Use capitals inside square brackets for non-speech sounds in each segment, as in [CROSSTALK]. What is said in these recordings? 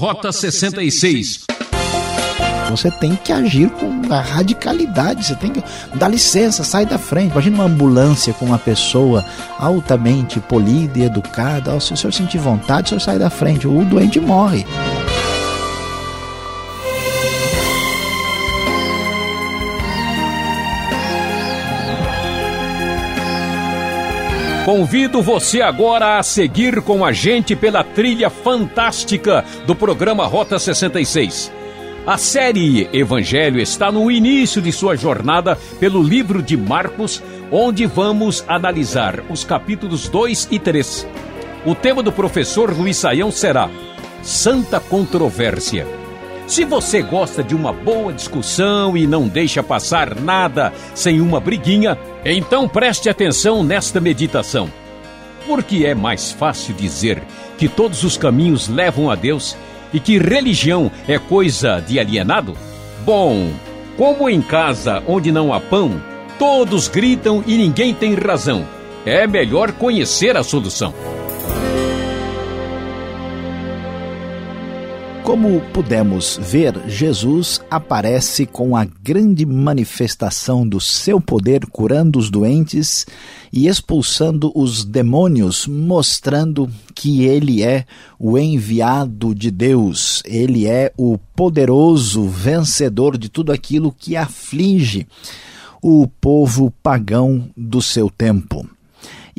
Rota 66. Você tem que agir com a radicalidade, você tem que dar licença, sai da frente. Imagina uma ambulância com uma pessoa altamente polida e educada. Se o senhor sentir vontade, o senhor sai da frente, o doente morre. Convido você agora a seguir com a gente pela trilha fantástica do programa Rota 66. A série Evangelho está no início de sua jornada pelo livro de Marcos, onde vamos analisar os capítulos 2 e 3. O tema do professor Luiz Saião será Santa Controvérsia. Se você gosta de uma boa discussão e não deixa passar nada sem uma briguinha, então preste atenção nesta meditação. Porque é mais fácil dizer que todos os caminhos levam a Deus e que religião é coisa de alienado? Bom, como em casa onde não há pão, todos gritam e ninguém tem razão. É melhor conhecer a solução. Como pudemos ver, Jesus aparece com a grande manifestação do seu poder, curando os doentes e expulsando os demônios, mostrando que ele é o enviado de Deus, ele é o poderoso vencedor de tudo aquilo que aflige o povo pagão do seu tempo.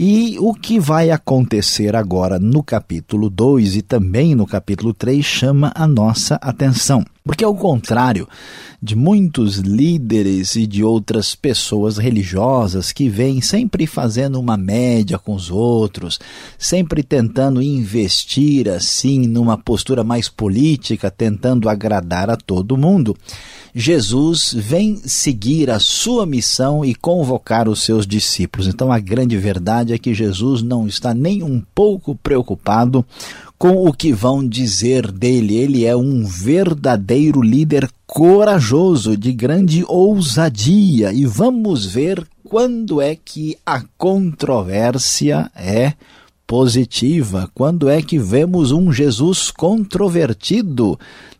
E o que vai acontecer agora no capítulo 2 e também no capítulo 3 chama a nossa atenção. Porque, ao contrário de muitos líderes e de outras pessoas religiosas que vêm sempre fazendo uma média com os outros, sempre tentando investir assim numa postura mais política, tentando agradar a todo mundo, Jesus vem seguir a sua missão e convocar os seus discípulos. Então, a grande verdade é que Jesus não está nem um pouco preocupado com o que vão dizer dele. Ele é um verdadeiro líder corajoso, de grande ousadia. E vamos ver quando é que a controvérsia é positiva, quando é que vemos um Jesus controvertido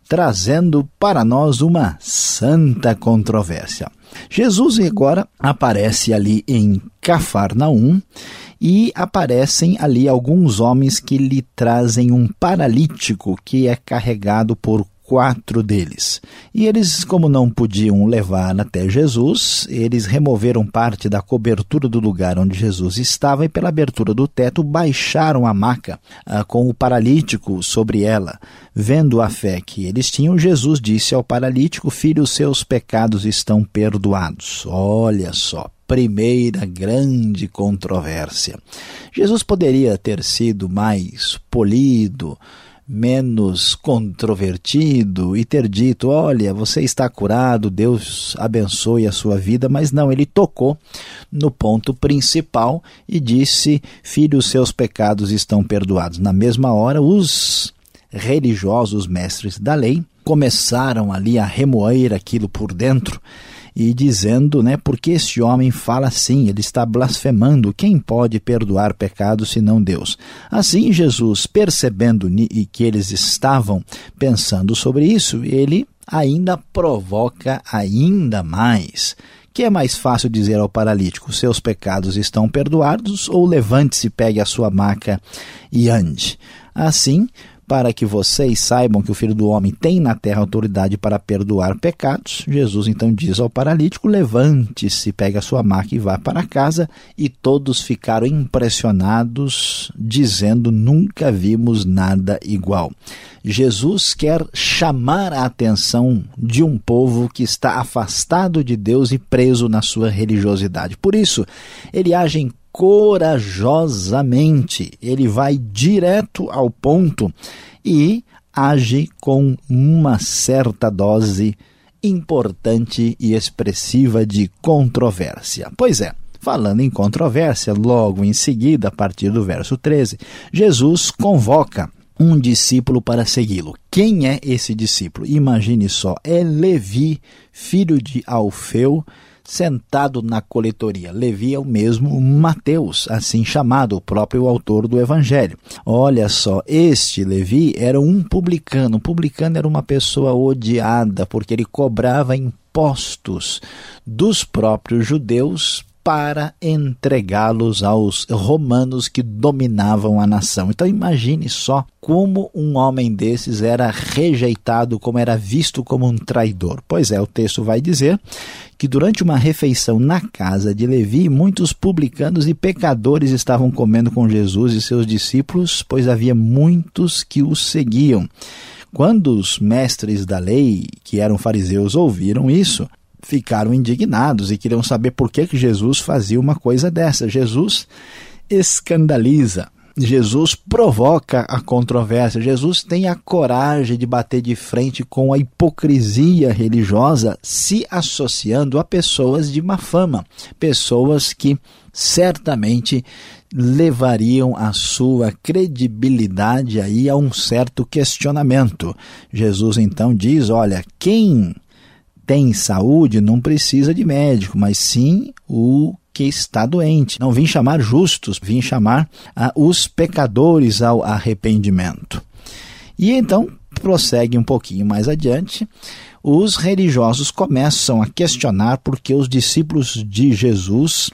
trazendo para nós uma santa controvérsia. Jesus agora aparece ali em Cafarnaum e aparecem ali alguns homens que lhe trazem um paralítico que é carregado por quatro deles. E eles, como não podiam levar até Jesus, eles removeram parte da cobertura do lugar onde Jesus estava e, pela abertura do teto, baixaram a maca ah, com o paralítico sobre ela. Vendo a fé que eles tinham, Jesus disse ao paralítico: Filho, seus pecados estão perdoados. Olha só, primeira grande controvérsia. Jesus poderia ter sido mais polido, menos controvertido e ter dito: Olha, você está curado, Deus abençoe a sua vida, mas não, ele tocou no ponto principal e disse: Filho, os seus pecados estão perdoados. Na mesma hora, os religiosos mestres da lei começaram ali a remoer aquilo por dentro e dizendo, né, porque esse homem fala assim, ele está blasfemando, quem pode perdoar pecados senão Deus? Assim, Jesus, percebendo que eles estavam pensando sobre isso, ele ainda provoca ainda mais. Que é mais fácil dizer ao paralítico: seus pecados estão perdoados, ou levante-se, pegue a sua maca e ande. Assim, para que vocês saibam que o Filho do Homem tem na terra autoridade para perdoar pecados, Jesus então diz ao paralítico: levante-se, pegue a sua maca e vá para casa. E todos ficaram impressionados, dizendo: nunca vimos nada igual. Jesus quer chamar a atenção de um povo que está afastado de Deus e preso na sua religiosidade. Por isso, ele age em corajosamente, ele vai direto ao ponto e age com uma certa dose importante e expressiva de controvérsia. Pois é, falando em controvérsia, logo em seguida, a partir do verso 13, Jesus convoca um discípulo para segui-lo. Quem é esse discípulo? Imagine só, é Levi, filho de Alfeu, sentado na coletoria. Levi é o mesmo Mateus, assim chamado, o próprio autor do evangelho. Olha só, este Levi era um publicano. Um publicano era uma pessoa odiada porque ele cobrava impostos dos próprios judeus para entregá-los aos romanos que dominavam a nação. Então imagine só como um homem desses era rejeitado, como era visto como um traidor. Pois é, o texto vai dizer que durante uma refeição na casa de Levi, muitos publicanos e pecadores estavam comendo com Jesus e seus discípulos, pois havia muitos que os seguiam. Quando os mestres da lei, que eram fariseus, ouviram isso, ficaram indignados e queriam saber por que, que Jesus fazia uma coisa dessa. Jesus escandaliza. Jesus provoca a controvérsia. Jesus tem a coragem de bater de frente com a hipocrisia religiosa, se associando a pessoas de má fama, pessoas que certamente levariam a sua credibilidade aí a um certo questionamento. Jesus então diz: olha, quem tem saúde não precisa de médico, mas sim o que está doente. Não vim chamar justos, vim chamar ah, os pecadores ao arrependimento. E então prossegue um pouquinho mais adiante. Os religiosos começam a questionar porque os discípulos de Jesus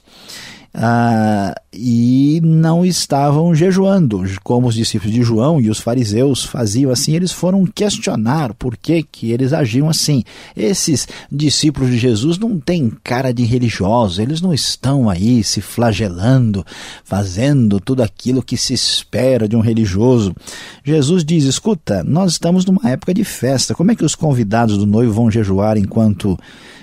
ah, e não estavam jejuando, como os discípulos de João e os fariseus faziam assim, eles foram questionar por que, que eles agiam assim. Esses discípulos de Jesus não têm cara de religiosos, eles não estão aí se flagelando, fazendo tudo aquilo que se espera de um religioso. Jesus diz: escuta, nós estamos numa época de festa, como é que os convidados do noivo vão jejuar enquanto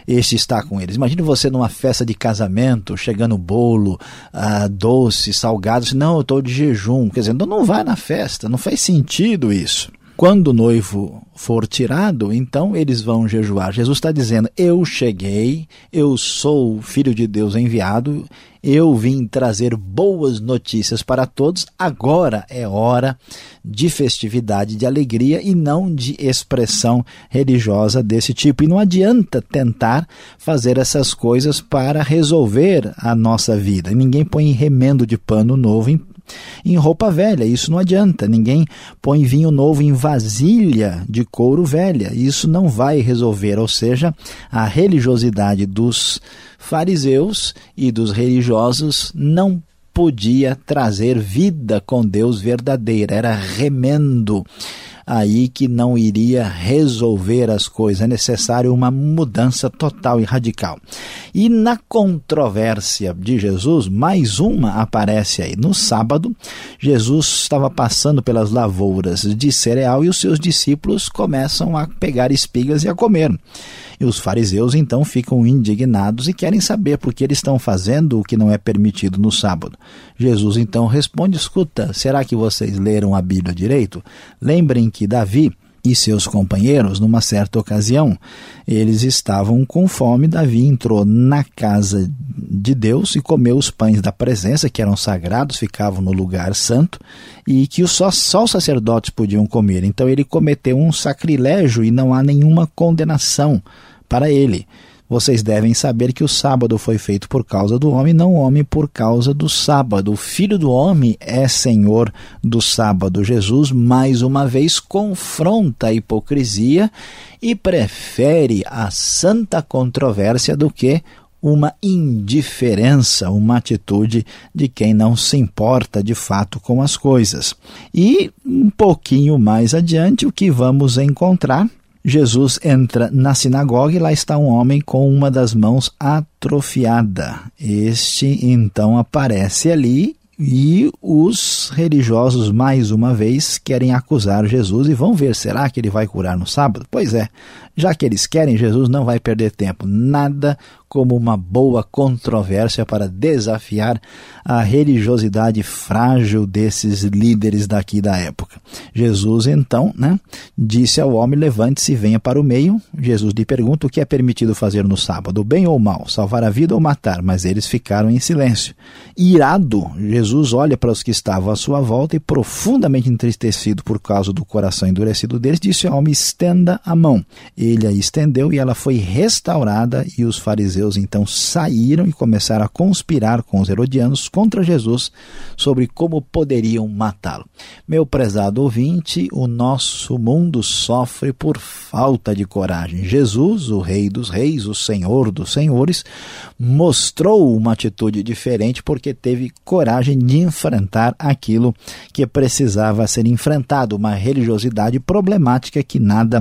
este está com eles. Imagine você numa festa de casamento, chegando bolo, ah, doce, salgado. Não, eu estou de jejum. Quer dizer, não, não vai na festa, não faz sentido isso. Quando o noivo for tirado, então eles vão jejuar. Jesus está dizendo: Eu cheguei, eu sou o Filho de Deus enviado, eu vim trazer boas notícias para todos. Agora é hora de festividade, de alegria e não de expressão religiosa desse tipo. E não adianta tentar fazer essas coisas para resolver a nossa vida. Ninguém põe remendo de pano novo em em roupa velha. Isso não adianta. Ninguém põe vinho novo em vasilha de couro velha. Isso não vai resolver. Ou seja, a religiosidade dos fariseus e dos religiosos não podia trazer vida com Deus verdadeira. Era remendo aí que não iria resolver as coisas. É necessário uma mudança total e radical. E na controvérsia de Jesus, mais uma aparece aí. No sábado, Jesus estava passando pelas lavouras de cereal e os seus discípulos começam a pegar espigas e a comer. E os fariseus então ficam indignados e querem saber por que eles estão fazendo o que não é permitido no sábado. Jesus então responde: Escuta, será que vocês leram a Bíblia direito? Lembrem que Davi e seus companheiros, numa certa ocasião, eles estavam com fome. Davi entrou na casa de Deus e comeu os pães da presença, que eram sagrados, ficavam no lugar santo, e que só, só os sacerdotes podiam comer. Então ele cometeu um sacrilégio e não há nenhuma condenação para ele. Vocês devem saber que o sábado foi feito por causa do homem, não o homem por causa do sábado. O filho do homem é senhor do sábado. Jesus, mais uma vez, confronta a hipocrisia e prefere a santa controvérsia do que uma indiferença, uma atitude de quem não se importa de fato com as coisas. E um pouquinho mais adiante, o que vamos encontrar Jesus entra na sinagoga e lá está um homem com uma das mãos atrofiada. Este então aparece ali e os religiosos, mais uma vez, querem acusar Jesus e vão ver: será que ele vai curar no sábado? Pois é, já que eles querem, Jesus não vai perder tempo. Nada como uma boa controvérsia para desafiar a religiosidade frágil desses líderes daqui da época. Jesus então, né, disse ao homem: "Levante-se e venha para o meio". Jesus lhe pergunta o que é permitido fazer no sábado, bem ou mal, salvar a vida ou matar, mas eles ficaram em silêncio. Irado, Jesus olha para os que estavam à sua volta e profundamente entristecido por causa do coração endurecido deles, disse ao homem: "Estenda a mão". Ele a estendeu e ela foi restaurada e os fariseus fariseus então saíram e começaram a conspirar com os herodianos contra Jesus sobre como poderiam matá-lo. Meu prezado ouvinte, o nosso mundo sofre por falta de coragem. Jesus, o Rei dos Reis, o Senhor dos Senhores, mostrou uma atitude diferente porque teve coragem de enfrentar aquilo que precisava ser enfrentado, uma religiosidade problemática que nada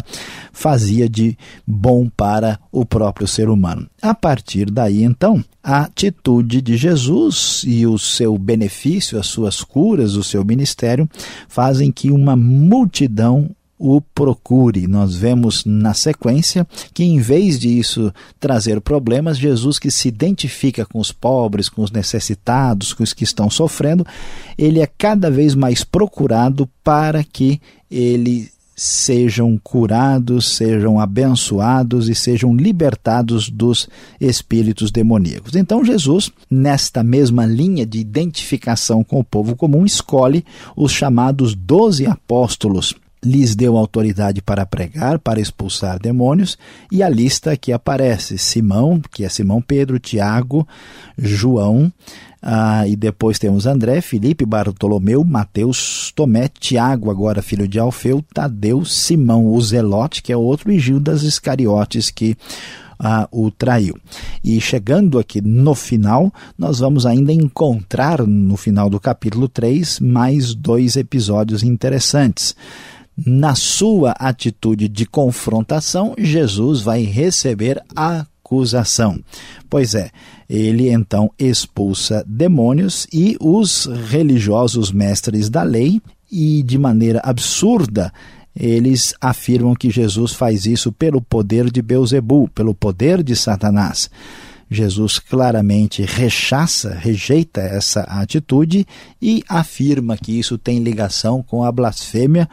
fazia de bom para o próprio ser humano. A partir daí, então, a atitude de Jesus e o seu benefício, as suas curas, o seu ministério, fazem que uma multidão o procure. Nós vemos na sequência que, em vez de isso trazer problemas, Jesus, que se identifica com os pobres, com os necessitados, com os que estão sofrendo, ele é cada vez mais procurado para que ele sejam curados, sejam abençoados e sejam libertados dos espíritos demoníacos. Então, Jesus, nesta mesma linha de identificação com o povo comum, escolhe os chamados doze apóstolos lhes deu autoridade para pregar, para expulsar demônios, e a lista que aparece: Simão, que é Simão Pedro, Tiago, João, ah, e depois temos André, Felipe, Bartolomeu, Mateus, Tomé, Tiago, agora filho de Alfeu, Tadeu, Simão, o Zelote, que é outro, e Gildas Iscariotes, que ah, o traiu. E chegando aqui no final, nós vamos ainda encontrar no final do capítulo 3 mais dois episódios interessantes na sua atitude de confrontação, Jesus vai receber acusação. Pois é, ele então expulsa demônios e os religiosos mestres da lei, e de maneira absurda, eles afirmam que Jesus faz isso pelo poder de Beuzebu, pelo poder de Satanás. Jesus claramente rechaça, rejeita essa atitude e afirma que isso tem ligação com a blasfêmia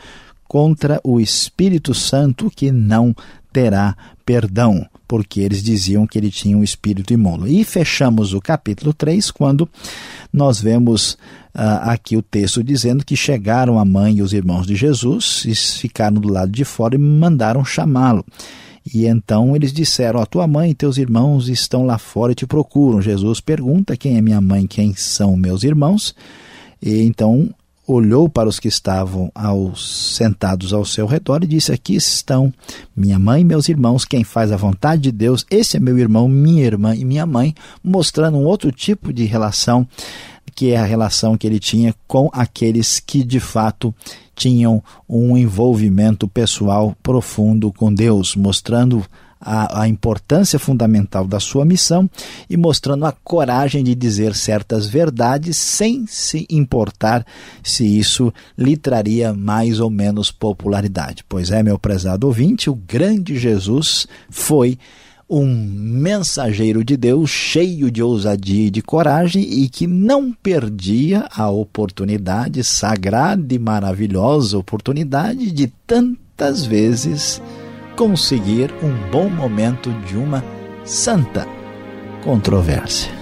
contra o Espírito Santo que não terá perdão, porque eles diziam que ele tinha um espírito imundo. E fechamos o capítulo 3 quando nós vemos uh, aqui o texto dizendo que chegaram a mãe e os irmãos de Jesus e ficaram do lado de fora e mandaram chamá-lo. E então eles disseram: A tua mãe e teus irmãos estão lá fora e te procuram. Jesus pergunta: Quem é minha mãe? Quem são meus irmãos? E então olhou para os que estavam sentados ao seu redor e disse: Aqui estão minha mãe e meus irmãos, quem faz a vontade de Deus, esse é meu irmão, minha irmã e minha mãe, mostrando um outro tipo de relação, que é a relação que ele tinha com aqueles que de fato tinham um envolvimento pessoal profundo com Deus, mostrando a, a, importância fundamental da sua missão e mostrando a coragem de dizer certas verdades sem se importar se isso lhe traria mais ou menos popularidade. Pois é, meu prezado ouvinte, o grande Jesus foi um mensageiro de Deus cheio de ousadia e de coragem e que não perdia a oportunidade, sagrada e maravilhosa oportunidade de tantas vezes conseguir um bom momento de uma santa controvérsia.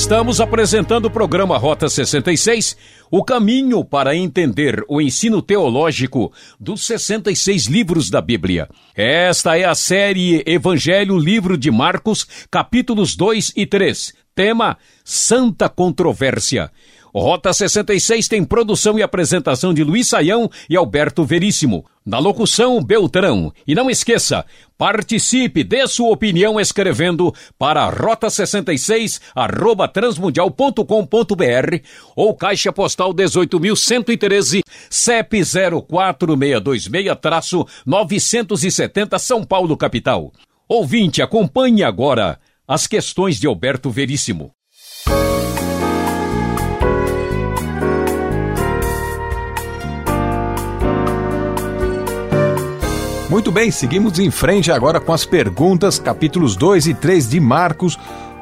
Estamos apresentando o programa Rota 66, o caminho para entender o ensino teológico dos 66 livros da Bíblia. Esta é a série Evangelho Livro de Marcos, capítulos 2 e 3. Tema: Santa Controvérsia. Rota 66 tem produção e apresentação de Luiz Saião e Alberto Veríssimo. Na locução, Beltrão. E não esqueça, participe, dê sua opinião escrevendo para rota66 arroba transmundial.com.br ou caixa postal 18.113 CEP 04626-970 São Paulo, capital. Ouvinte, acompanhe agora as questões de Alberto Veríssimo. Muito bem, seguimos em frente agora com as perguntas, capítulos 2 e 3 de Marcos.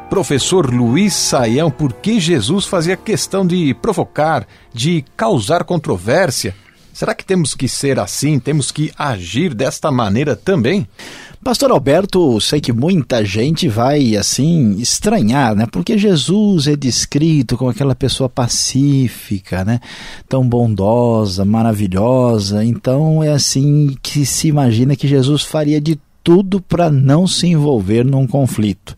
Professor Luiz Saião, por que Jesus fazia questão de provocar, de causar controvérsia? Será que temos que ser assim? Temos que agir desta maneira também? Pastor Alberto, sei que muita gente vai assim estranhar, né? Porque Jesus é descrito como aquela pessoa pacífica, né? Tão bondosa, maravilhosa. Então é assim que se imagina que Jesus faria de tudo para não se envolver num conflito.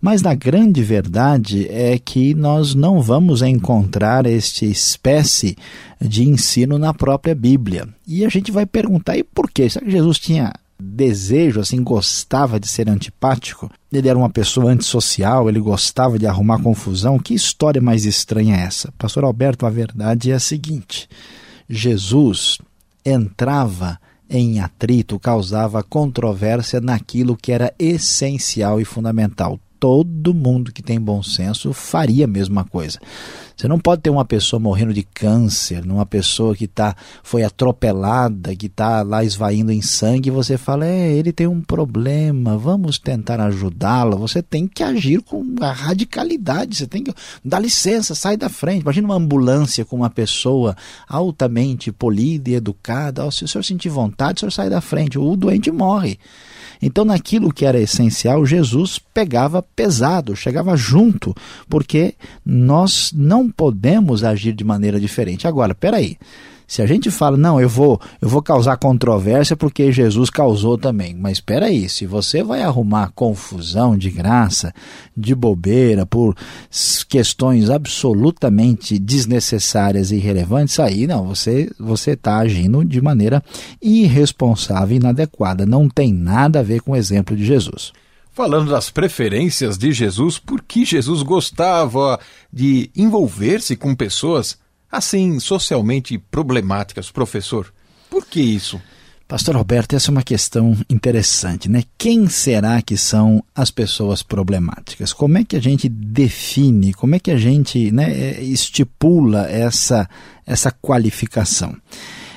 Mas na grande verdade é que nós não vamos encontrar esta espécie de ensino na própria Bíblia. E a gente vai perguntar, e por quê? Será que Jesus tinha desejo, assim, gostava de ser antipático. Ele era uma pessoa antissocial, ele gostava de arrumar confusão. Que história mais estranha é essa? Pastor Alberto, a verdade é a seguinte: Jesus entrava em atrito, causava controvérsia naquilo que era essencial e fundamental. Todo mundo que tem bom senso faria a mesma coisa. Você não pode ter uma pessoa morrendo de câncer, uma pessoa que tá, foi atropelada, que está lá esvaindo em sangue, e você fala, é, ele tem um problema, vamos tentar ajudá-lo. Você tem que agir com radicalidade, você tem que dar licença, sai da frente. Imagina uma ambulância com uma pessoa altamente polida e educada. se o senhor sentir vontade, o senhor sai da frente, o doente morre. Então, naquilo que era essencial, Jesus pegava pesado, chegava junto, porque nós não podemos agir de maneira diferente. Agora, peraí. Se a gente fala, não, eu vou, eu vou causar controvérsia porque Jesus causou também. Mas espera aí, se você vai arrumar confusão de graça, de bobeira, por questões absolutamente desnecessárias e irrelevantes, aí não, você você está agindo de maneira irresponsável e inadequada. Não tem nada a ver com o exemplo de Jesus. Falando das preferências de Jesus, por que Jesus gostava de envolver-se com pessoas assim socialmente problemáticas, professor. Por que isso? Pastor Roberto, essa é uma questão interessante, né? Quem será que são as pessoas problemáticas? Como é que a gente define, como é que a gente né, é, estipula essa, essa qualificação?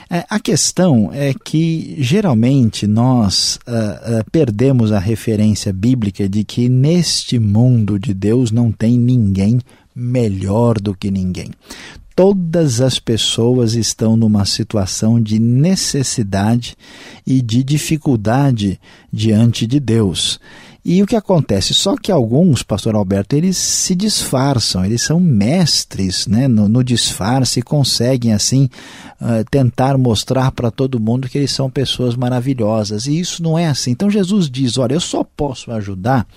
É, a questão é que geralmente nós uh, uh, perdemos a referência bíblica de que neste mundo de Deus não tem ninguém melhor do que ninguém todas as pessoas estão numa situação de necessidade e de dificuldade diante de Deus. E o que acontece? Só que alguns, pastor Alberto, eles se disfarçam, eles são mestres né, no, no disfarce e conseguem assim uh, tentar mostrar para todo mundo que eles são pessoas maravilhosas. E isso não é assim. Então Jesus diz: olha, eu só posso ajudar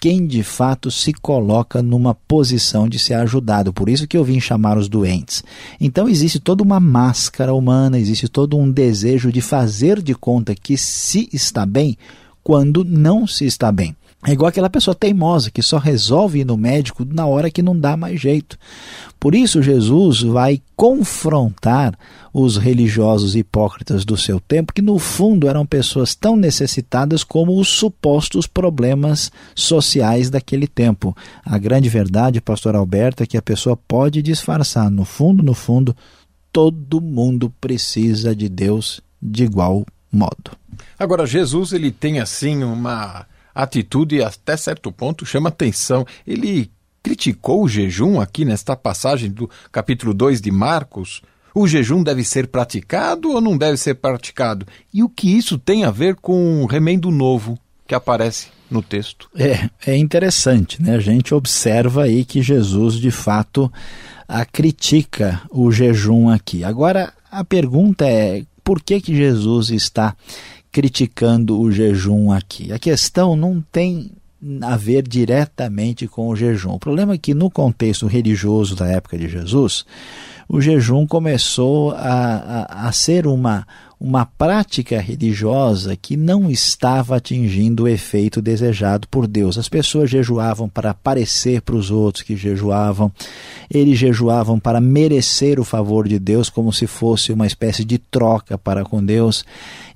quem de fato se coloca numa posição de ser ajudado. Por isso que eu vim chamar os doentes. Então existe toda uma máscara humana, existe todo um desejo de fazer de conta que se está bem quando não se está bem. É igual aquela pessoa teimosa que só resolve ir no médico na hora que não dá mais jeito. Por isso, Jesus vai confrontar os religiosos hipócritas do seu tempo, que no fundo eram pessoas tão necessitadas como os supostos problemas sociais daquele tempo. A grande verdade, pastor Alberto, é que a pessoa pode disfarçar. No fundo, no fundo, todo mundo precisa de Deus de igual modo. Agora, Jesus ele tem assim uma atitude até certo ponto chama atenção. Ele criticou o jejum aqui nesta passagem do capítulo 2 de Marcos. O jejum deve ser praticado ou não deve ser praticado? E o que isso tem a ver com o remendo novo que aparece no texto? É, é interessante, né? A gente observa aí que Jesus de fato a critica o jejum aqui. Agora a pergunta é por que que Jesus está criticando o jejum aqui. A questão não tem a ver diretamente com o jejum. O problema é que no contexto religioso da época de Jesus, o jejum começou a, a, a ser uma, uma prática religiosa que não estava atingindo o efeito desejado por Deus. As pessoas jejuavam para parecer para os outros que jejuavam, eles jejuavam para merecer o favor de Deus, como se fosse uma espécie de troca para com Deus,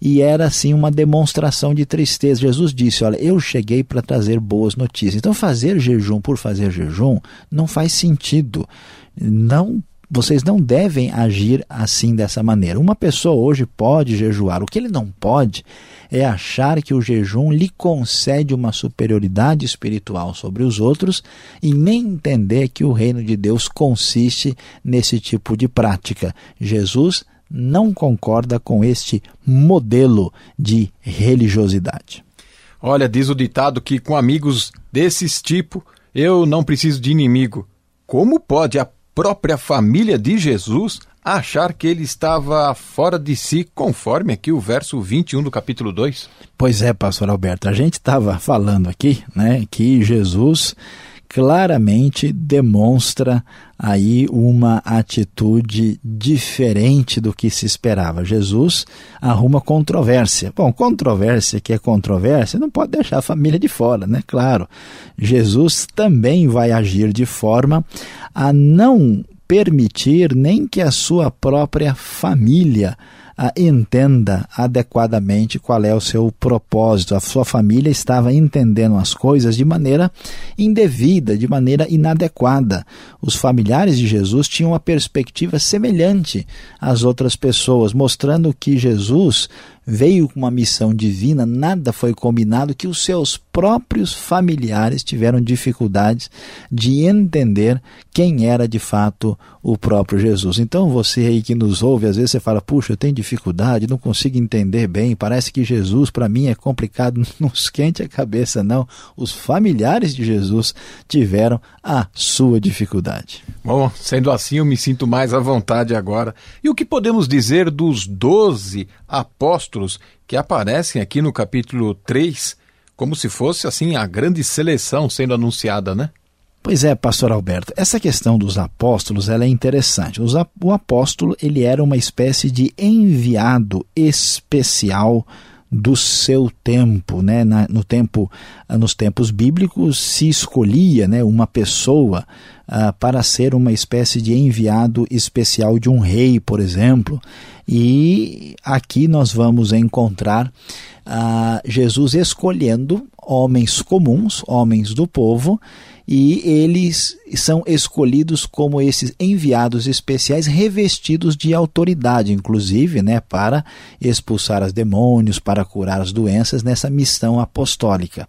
e era assim uma demonstração de tristeza. Jesus disse: Olha, eu cheguei para trazer boas notícias. Então, fazer jejum por fazer jejum não faz sentido. Não vocês não devem agir assim dessa maneira. Uma pessoa hoje pode jejuar. O que ele não pode é achar que o jejum lhe concede uma superioridade espiritual sobre os outros e nem entender que o reino de Deus consiste nesse tipo de prática. Jesus não concorda com este modelo de religiosidade. Olha, diz o ditado que com amigos desses tipo eu não preciso de inimigo. Como pode a própria família de Jesus achar que ele estava fora de si, conforme aqui o verso 21 do capítulo 2? Pois é, pastor Alberto, a gente estava falando aqui, né, que Jesus claramente demonstra aí uma atitude diferente do que se esperava. Jesus arruma controvérsia. Bom, controvérsia que é controvérsia, não pode deixar a família de fora, né? Claro. Jesus também vai agir de forma a não permitir nem que a sua própria família entenda adequadamente qual é o seu propósito. A sua família estava entendendo as coisas de maneira indevida, de maneira inadequada. Os familiares de Jesus tinham uma perspectiva semelhante às outras pessoas, mostrando que Jesus veio com uma missão divina, nada foi combinado, que os seus próprios familiares tiveram dificuldades de entender quem era de fato o próprio Jesus. Então você aí que nos ouve, às vezes você fala, puxa, eu tenho dificuldade, não consigo entender bem, parece que Jesus para mim é complicado, [LAUGHS] não esquente a cabeça não. Os familiares de Jesus tiveram a sua dificuldade. Bom, sendo assim eu me sinto mais à vontade agora. E o que podemos dizer dos doze apóstolos que aparecem aqui no capítulo 3, como se fosse assim a grande seleção sendo anunciada, né? Pois é, pastor Alberto, essa questão dos apóstolos ela é interessante. O apóstolo ele era uma espécie de enviado especial do seu tempo, né? Na, no tempo, nos tempos bíblicos se escolhia, né, uma pessoa uh, para ser uma espécie de enviado especial de um rei, por exemplo. E aqui nós vamos encontrar uh, Jesus escolhendo homens comuns, homens do povo, e eles são escolhidos como esses enviados especiais revestidos de autoridade, inclusive, né, para expulsar os demônios, para curar as doenças nessa missão apostólica.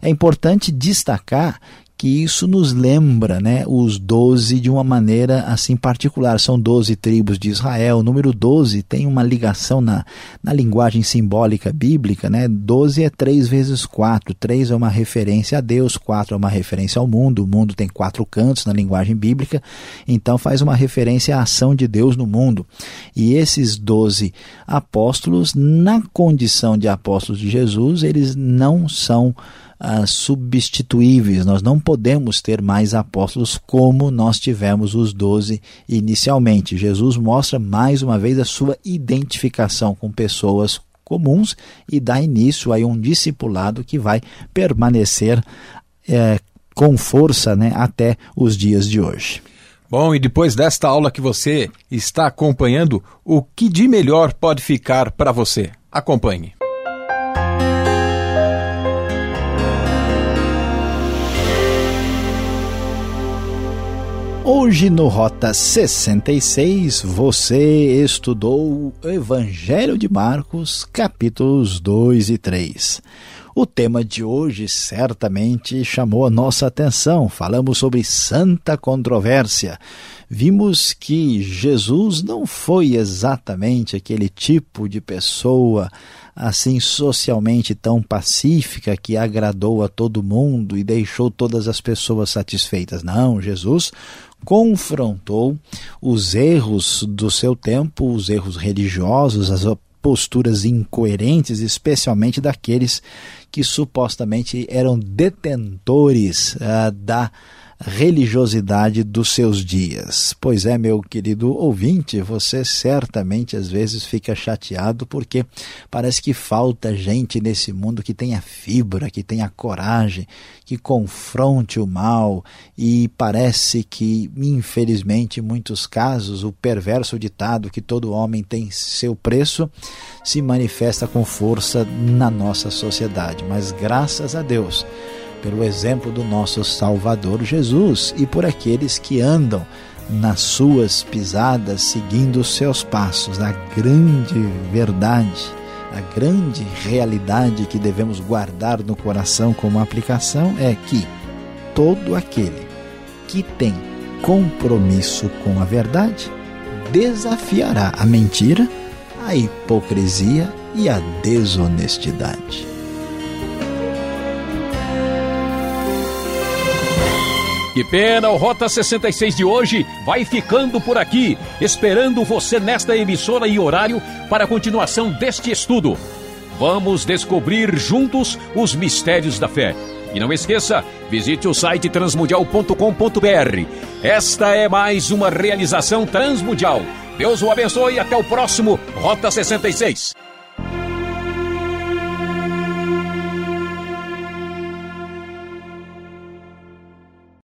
É importante destacar que isso nos lembra né, os doze de uma maneira assim particular. São doze tribos de Israel. O número 12 tem uma ligação na, na linguagem simbólica bíblica. Né? 12 é 3 vezes 4. 3 é uma referência a Deus, 4 é uma referência ao mundo. O mundo tem quatro cantos na linguagem bíblica, então faz uma referência à ação de Deus no mundo. E esses doze apóstolos, na condição de apóstolos de Jesus, eles não são ah, substituíveis. Nós não podemos ter mais apóstolos como nós tivemos os doze inicialmente. Jesus mostra mais uma vez a sua identificação com pessoas comuns e dá início a um discipulado que vai permanecer é, com força né, até os dias de hoje. Bom, e depois desta aula que você está acompanhando, o que de melhor pode ficar para você? Acompanhe. Hoje no Rota 66 você estudou o Evangelho de Marcos, capítulos 2 e 3. O tema de hoje certamente chamou a nossa atenção. Falamos sobre santa controvérsia. Vimos que Jesus não foi exatamente aquele tipo de pessoa assim socialmente tão pacífica que agradou a todo mundo e deixou todas as pessoas satisfeitas. Não, Jesus confrontou os erros do seu tempo, os erros religiosos, as posturas incoerentes, especialmente daqueles que supostamente eram detentores uh, da religiosidade dos seus dias. Pois é, meu querido ouvinte, você certamente às vezes fica chateado porque parece que falta gente nesse mundo que tenha fibra, que tenha coragem, que confronte o mal e parece que, infelizmente, em muitos casos, o perverso ditado que todo homem tem seu preço se manifesta com força na nossa sociedade. Mas graças a Deus, pelo exemplo do nosso Salvador Jesus e por aqueles que andam nas suas pisadas, seguindo os seus passos. A grande verdade, a grande realidade que devemos guardar no coração como aplicação é que todo aquele que tem compromisso com a verdade desafiará a mentira, a hipocrisia e a desonestidade. Que pena, o Rota 66 de hoje vai ficando por aqui, esperando você nesta emissora e horário para a continuação deste estudo. Vamos descobrir juntos os mistérios da fé. E não esqueça, visite o site transmundial.com.br. Esta é mais uma realização transmundial. Deus o abençoe e até o próximo Rota 66.